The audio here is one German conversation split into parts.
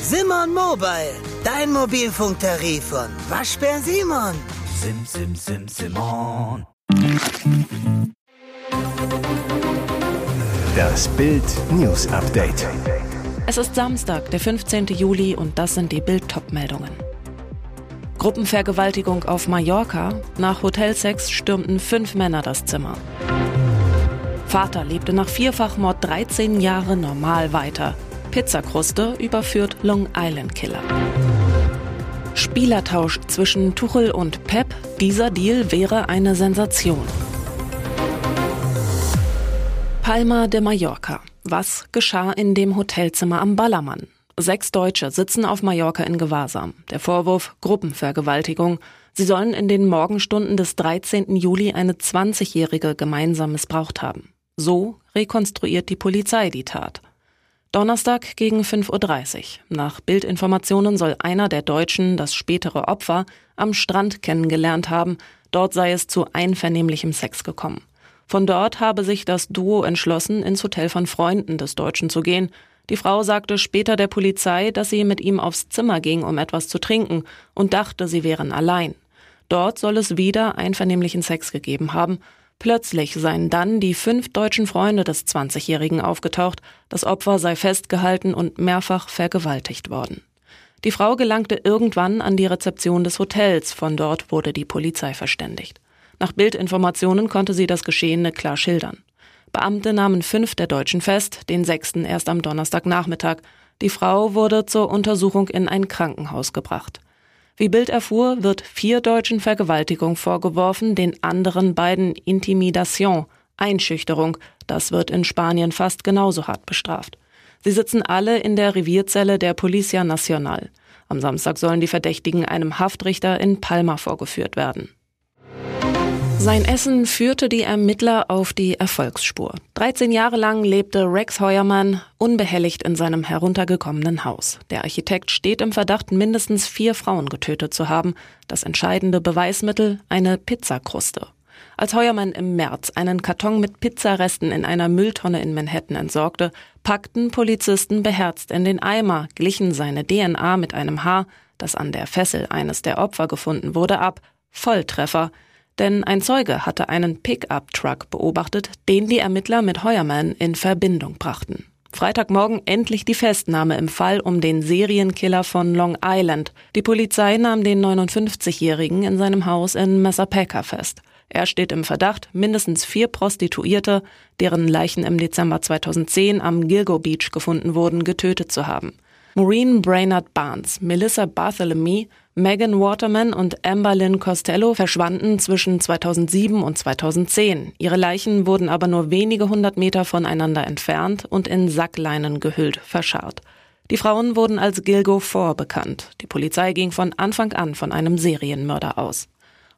Simon Mobile, dein Mobilfunktarif von Waschbär Simon. Sim, sim, sim, Simon. Das Bild News Update. Es ist Samstag, der 15. Juli und das sind die Bild meldungen Gruppenvergewaltigung auf Mallorca. Nach Hotelsex stürmten fünf Männer das Zimmer. Vater lebte nach Vierfachmord 13 Jahre normal weiter. Pizzakruste überführt Long Island Killer. Spielertausch zwischen Tuchel und Pep. Dieser Deal wäre eine Sensation. Palma de Mallorca. Was geschah in dem Hotelzimmer am Ballermann? Sechs Deutsche sitzen auf Mallorca in Gewahrsam. Der Vorwurf Gruppenvergewaltigung. Sie sollen in den Morgenstunden des 13. Juli eine 20-Jährige gemeinsam missbraucht haben. So rekonstruiert die Polizei die Tat. Donnerstag gegen 5.30 Uhr. Nach Bildinformationen soll einer der Deutschen das spätere Opfer am Strand kennengelernt haben. Dort sei es zu einvernehmlichem Sex gekommen. Von dort habe sich das Duo entschlossen, ins Hotel von Freunden des Deutschen zu gehen. Die Frau sagte später der Polizei, dass sie mit ihm aufs Zimmer ging, um etwas zu trinken und dachte, sie wären allein. Dort soll es wieder einvernehmlichen Sex gegeben haben. Plötzlich seien dann die fünf deutschen Freunde des 20-Jährigen aufgetaucht. Das Opfer sei festgehalten und mehrfach vergewaltigt worden. Die Frau gelangte irgendwann an die Rezeption des Hotels. Von dort wurde die Polizei verständigt. Nach Bildinformationen konnte sie das Geschehene klar schildern. Beamte nahmen fünf der Deutschen fest, den sechsten erst am Donnerstagnachmittag. Die Frau wurde zur Untersuchung in ein Krankenhaus gebracht. Wie Bild erfuhr, wird vier Deutschen Vergewaltigung vorgeworfen, den anderen beiden Intimidation, Einschüchterung. Das wird in Spanien fast genauso hart bestraft. Sie sitzen alle in der Revierzelle der Policia Nacional. Am Samstag sollen die Verdächtigen einem Haftrichter in Palma vorgeführt werden. Sein Essen führte die Ermittler auf die Erfolgsspur. 13 Jahre lang lebte Rex Heuermann unbehelligt in seinem heruntergekommenen Haus. Der Architekt steht im Verdacht, mindestens vier Frauen getötet zu haben. Das entscheidende Beweismittel eine Pizzakruste. Als Heuermann im März einen Karton mit Pizzaresten in einer Mülltonne in Manhattan entsorgte, packten Polizisten beherzt in den Eimer, glichen seine DNA mit einem Haar, das an der Fessel eines der Opfer gefunden wurde, ab. Volltreffer denn ein Zeuge hatte einen Pickup-Truck beobachtet, den die Ermittler mit Heuermann in Verbindung brachten. Freitagmorgen endlich die Festnahme im Fall um den Serienkiller von Long Island. Die Polizei nahm den 59-Jährigen in seinem Haus in Massapequa fest. Er steht im Verdacht, mindestens vier Prostituierte, deren Leichen im Dezember 2010 am Gilgo Beach gefunden wurden, getötet zu haben. Maureen Brainerd Barnes, Melissa Bartholomew, Megan Waterman und Amber Lynn Costello verschwanden zwischen 2007 und 2010. Ihre Leichen wurden aber nur wenige hundert Meter voneinander entfernt und in Sackleinen gehüllt verscharrt. Die Frauen wurden als Gilgo 4 bekannt. Die Polizei ging von Anfang an von einem Serienmörder aus.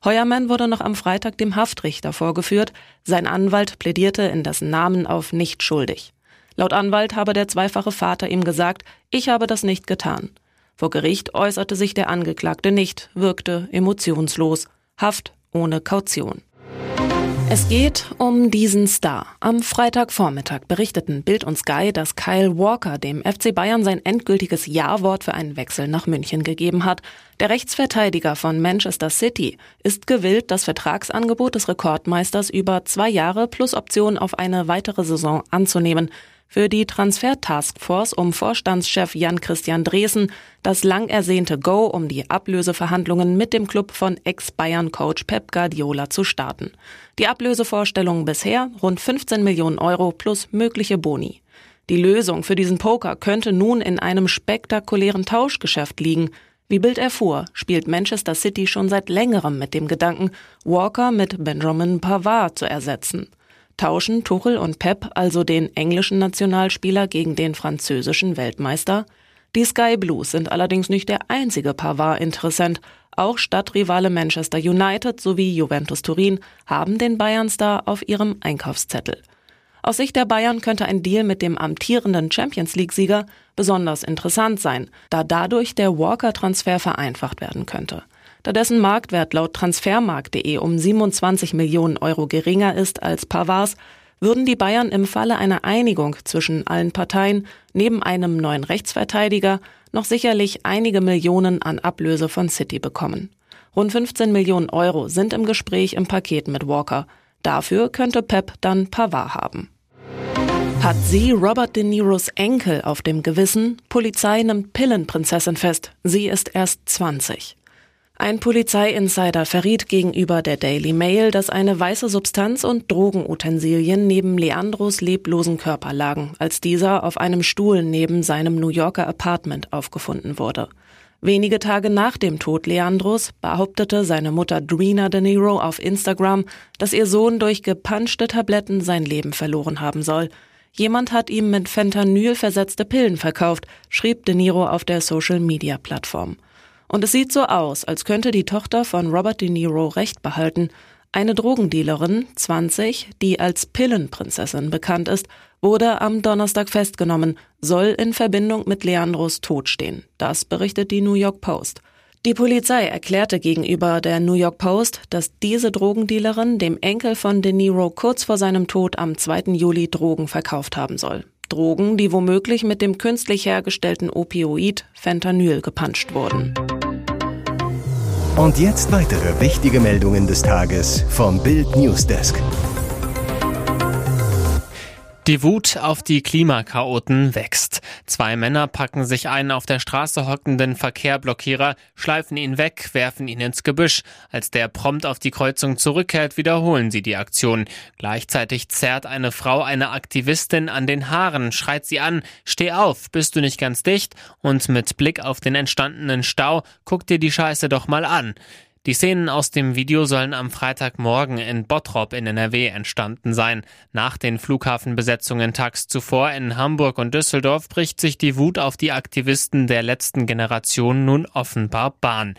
Heuermann wurde noch am Freitag dem Haftrichter vorgeführt. Sein Anwalt plädierte in dessen Namen auf nicht schuldig. Laut Anwalt habe der zweifache Vater ihm gesagt, ich habe das nicht getan. Vor Gericht äußerte sich der Angeklagte nicht, wirkte emotionslos. Haft ohne Kaution. Es geht um diesen Star. Am Freitagvormittag berichteten Bild und Sky, dass Kyle Walker dem FC Bayern sein endgültiges Ja-Wort für einen Wechsel nach München gegeben hat. Der Rechtsverteidiger von Manchester City ist gewillt, das Vertragsangebot des Rekordmeisters über zwei Jahre plus Option auf eine weitere Saison anzunehmen für die Transfer-Taskforce um Vorstandschef Jan-Christian Dresen das lang ersehnte Go, um die Ablöseverhandlungen mit dem Club von Ex-Bayern-Coach Pep Guardiola zu starten. Die Ablösevorstellungen bisher rund 15 Millionen Euro plus mögliche Boni. Die Lösung für diesen Poker könnte nun in einem spektakulären Tauschgeschäft liegen. Wie Bild erfuhr, spielt Manchester City schon seit längerem mit dem Gedanken, Walker mit Benjamin Pavard zu ersetzen tauschen Tuchel und Pep also den englischen Nationalspieler gegen den französischen Weltmeister? Die Sky Blues sind allerdings nicht der einzige Pavard-Interessent. Auch Stadtrivale Manchester United sowie Juventus Turin haben den Bayern-Star auf ihrem Einkaufszettel. Aus Sicht der Bayern könnte ein Deal mit dem amtierenden Champions League-Sieger besonders interessant sein, da dadurch der Walker-Transfer vereinfacht werden könnte. Da dessen Marktwert laut transfermarkt.de um 27 Millionen Euro geringer ist als Pavards, würden die Bayern im Falle einer Einigung zwischen allen Parteien neben einem neuen Rechtsverteidiger noch sicherlich einige Millionen an Ablöse von City bekommen. Rund 15 Millionen Euro sind im Gespräch im Paket mit Walker. Dafür könnte Pep dann Pavard haben. Hat sie Robert De Niros Enkel auf dem Gewissen? Polizei nimmt Pillenprinzessin fest. Sie ist erst 20. Ein Polizeiinsider verriet gegenüber der Daily Mail, dass eine weiße Substanz und Drogenutensilien neben Leandros leblosen Körper lagen, als dieser auf einem Stuhl neben seinem New Yorker Apartment aufgefunden wurde. Wenige Tage nach dem Tod Leandros behauptete seine Mutter Drina De Niro auf Instagram, dass ihr Sohn durch gepanschte Tabletten sein Leben verloren haben soll. Jemand hat ihm mit Fentanyl versetzte Pillen verkauft, schrieb De Niro auf der Social-Media-Plattform. Und es sieht so aus, als könnte die Tochter von Robert De Niro Recht behalten. Eine Drogendealerin, 20, die als Pillenprinzessin bekannt ist, wurde am Donnerstag festgenommen, soll in Verbindung mit Leandros Tod stehen. Das berichtet die New York Post. Die Polizei erklärte gegenüber der New York Post, dass diese Drogendealerin dem Enkel von De Niro kurz vor seinem Tod am 2. Juli Drogen verkauft haben soll. Drogen, die womöglich mit dem künstlich hergestellten Opioid Fentanyl gepanscht wurden. Und jetzt weitere wichtige Meldungen des Tages vom Bild Newsdesk. Die Wut auf die Klimakaoten wächst. Zwei Männer packen sich einen auf der Straße hockenden Verkehrblockierer, schleifen ihn weg, werfen ihn ins Gebüsch. Als der prompt auf die Kreuzung zurückkehrt, wiederholen sie die Aktion. Gleichzeitig zerrt eine Frau eine Aktivistin an den Haaren, schreit sie an, steh auf, bist du nicht ganz dicht? Und mit Blick auf den entstandenen Stau, guck dir die Scheiße doch mal an. Die Szenen aus dem Video sollen am Freitagmorgen in Bottrop in NRW entstanden sein. Nach den Flughafenbesetzungen tags zuvor in Hamburg und Düsseldorf bricht sich die Wut auf die Aktivisten der letzten Generation nun offenbar Bahn.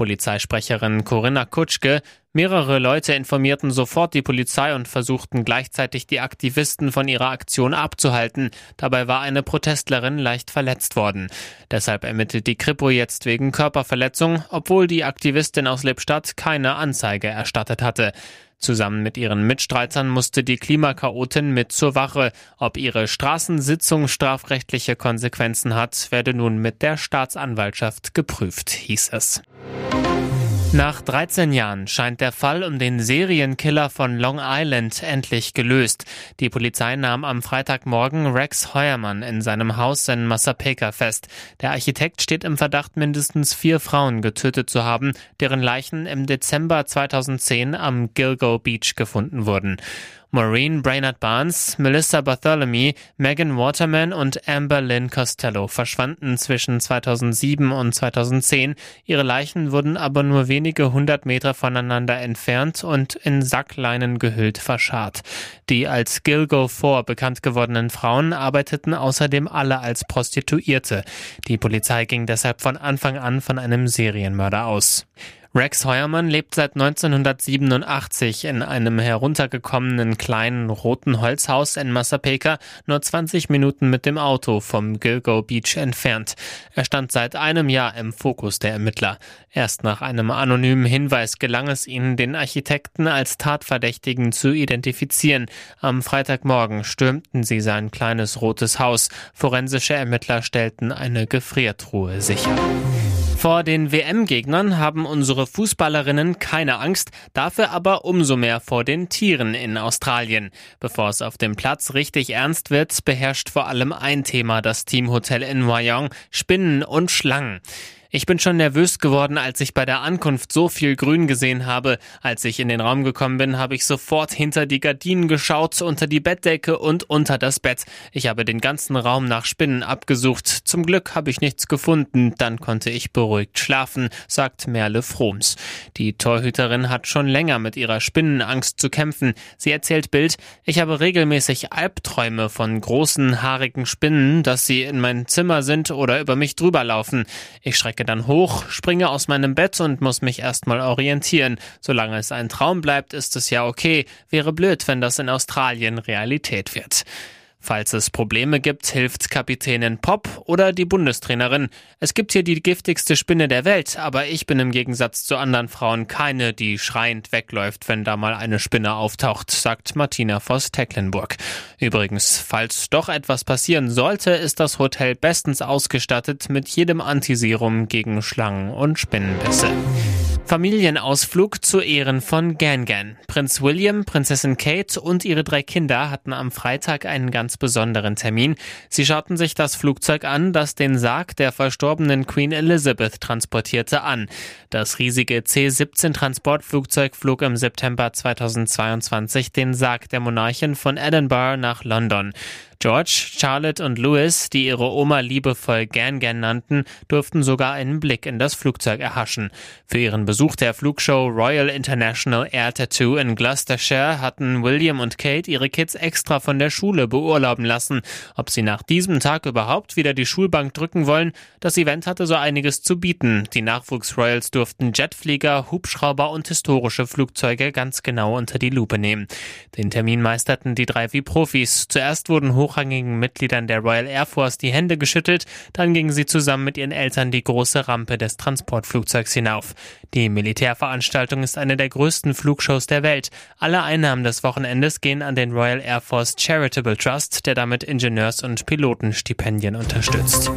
Polizeisprecherin Corinna Kutschke. Mehrere Leute informierten sofort die Polizei und versuchten gleichzeitig die Aktivisten von ihrer Aktion abzuhalten. Dabei war eine Protestlerin leicht verletzt worden. Deshalb ermittelt die Kripo jetzt wegen Körperverletzung, obwohl die Aktivistin aus Lippstadt keine Anzeige erstattet hatte. Zusammen mit ihren Mitstreitern musste die Klimakaotin mit zur Wache. Ob ihre Straßensitzung strafrechtliche Konsequenzen hat, werde nun mit der Staatsanwaltschaft geprüft, hieß es. Nach 13 Jahren scheint der Fall um den Serienkiller von Long Island endlich gelöst. Die Polizei nahm am Freitagmorgen Rex Heuermann in seinem Haus in Massapequa fest. Der Architekt steht im Verdacht, mindestens vier Frauen getötet zu haben, deren Leichen im Dezember 2010 am Gilgo Beach gefunden wurden. Maureen Brainerd Barnes, Melissa Bartholomew, Megan Waterman und Amber Lynn Costello verschwanden zwischen 2007 und 2010. Ihre Leichen wurden aber nur wenige hundert Meter voneinander entfernt und in Sackleinen gehüllt verscharrt. Die als Gilgo 4 bekannt gewordenen Frauen arbeiteten außerdem alle als Prostituierte. Die Polizei ging deshalb von Anfang an von einem Serienmörder aus. Rex Heuermann lebt seit 1987 in einem heruntergekommenen kleinen roten Holzhaus in Massapequa, nur 20 Minuten mit dem Auto vom Gilgo Beach entfernt. Er stand seit einem Jahr im Fokus der Ermittler. Erst nach einem anonymen Hinweis gelang es ihnen, den Architekten als Tatverdächtigen zu identifizieren. Am Freitagmorgen stürmten sie sein kleines rotes Haus. Forensische Ermittler stellten eine Gefriertruhe sicher. Vor den WM-Gegnern haben unsere Fußballerinnen keine Angst, dafür aber umso mehr vor den Tieren in Australien. Bevor es auf dem Platz richtig ernst wird, beherrscht vor allem ein Thema das Teamhotel in Wyong, Spinnen und Schlangen. Ich bin schon nervös geworden, als ich bei der Ankunft so viel Grün gesehen habe. Als ich in den Raum gekommen bin, habe ich sofort hinter die Gardinen geschaut, unter die Bettdecke und unter das Bett. Ich habe den ganzen Raum nach Spinnen abgesucht. Zum Glück habe ich nichts gefunden. Dann konnte ich beruhigt schlafen, sagt Merle Froms. Die Torhüterin hat schon länger mit ihrer Spinnenangst zu kämpfen. Sie erzählt Bild, ich habe regelmäßig Albträume von großen, haarigen Spinnen, dass sie in mein Zimmer sind oder über mich drüber laufen. Ich schrecke Strecke dann hoch, springe aus meinem Bett und muss mich erstmal orientieren. Solange es ein Traum bleibt, ist es ja okay. Wäre blöd, wenn das in Australien Realität wird. Falls es Probleme gibt, hilft Kapitänin Pop oder die Bundestrainerin. Es gibt hier die giftigste Spinne der Welt, aber ich bin im Gegensatz zu anderen Frauen keine, die schreiend wegläuft, wenn da mal eine Spinne auftaucht, sagt Martina Voss-Tecklenburg. Übrigens, falls doch etwas passieren sollte, ist das Hotel bestens ausgestattet mit jedem Antiserum gegen Schlangen und Spinnenbisse. Familienausflug zu Ehren von Gangan. Prinz William, Prinzessin Kate und ihre drei Kinder hatten am Freitag einen ganz besonderen Termin. Sie schauten sich das Flugzeug an, das den Sarg der verstorbenen Queen Elizabeth transportierte, an. Das riesige C-17 Transportflugzeug flog im September 2022 den Sarg der Monarchin von Edinburgh nach London. George, Charlotte und Louis, die ihre Oma liebevoll Gan Gan nannten, durften sogar einen Blick in das Flugzeug erhaschen. Für ihren Besuch der Flugshow Royal International Air Tattoo in Gloucestershire hatten William und Kate ihre Kids extra von der Schule beurlauben lassen. Ob sie nach diesem Tag überhaupt wieder die Schulbank drücken wollen, das Event hatte so einiges zu bieten. Die Nachwuchs-Royals durften Jetflieger, Hubschrauber und historische Flugzeuge ganz genau unter die Lupe nehmen. Den Termin meisterten die drei wie Profis. Zuerst wurden hoch hochrangigen Mitgliedern der Royal Air Force die Hände geschüttelt, dann gingen sie zusammen mit ihren Eltern die große Rampe des Transportflugzeugs hinauf. Die Militärveranstaltung ist eine der größten Flugshows der Welt. Alle Einnahmen des Wochenendes gehen an den Royal Air Force Charitable Trust, der damit Ingenieurs- und Pilotenstipendien unterstützt.